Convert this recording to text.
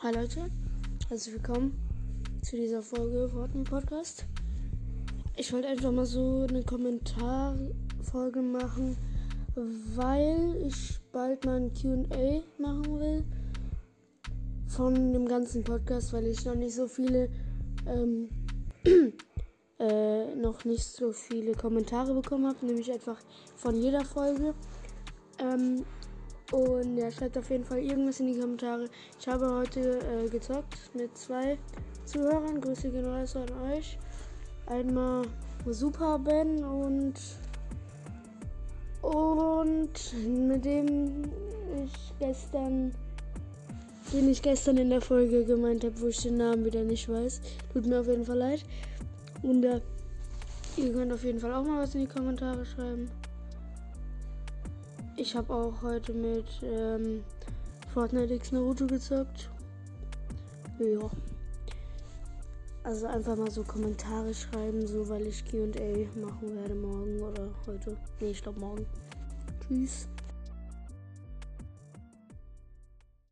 Hi Leute, herzlich willkommen zu dieser Folge Fortnite Podcast. Ich wollte einfach mal so eine Kommentarfolge machen, weil ich bald mal ein QA machen will von dem ganzen Podcast, weil ich noch nicht so viele ähm, äh, noch nicht so viele Kommentare bekommen habe, nämlich einfach von jeder Folge. Ähm, und ja, schreibt auf jeden Fall irgendwas in die Kommentare. Ich habe heute äh, gezockt mit zwei Zuhörern. Grüße gehen raus an euch. Einmal Super Ben und und mit dem ich gestern den ich gestern in der Folge gemeint habe, wo ich den Namen wieder nicht weiß. Tut mir auf jeden Fall leid. Und äh, ihr könnt auf jeden Fall auch mal was in die Kommentare schreiben. Ich habe auch heute mit ähm, Fortnite X Naruto gezockt. Ja. Also einfach mal so Kommentare schreiben, so weil ich QA machen werde morgen oder heute. Nee, ich glaube morgen. Tschüss.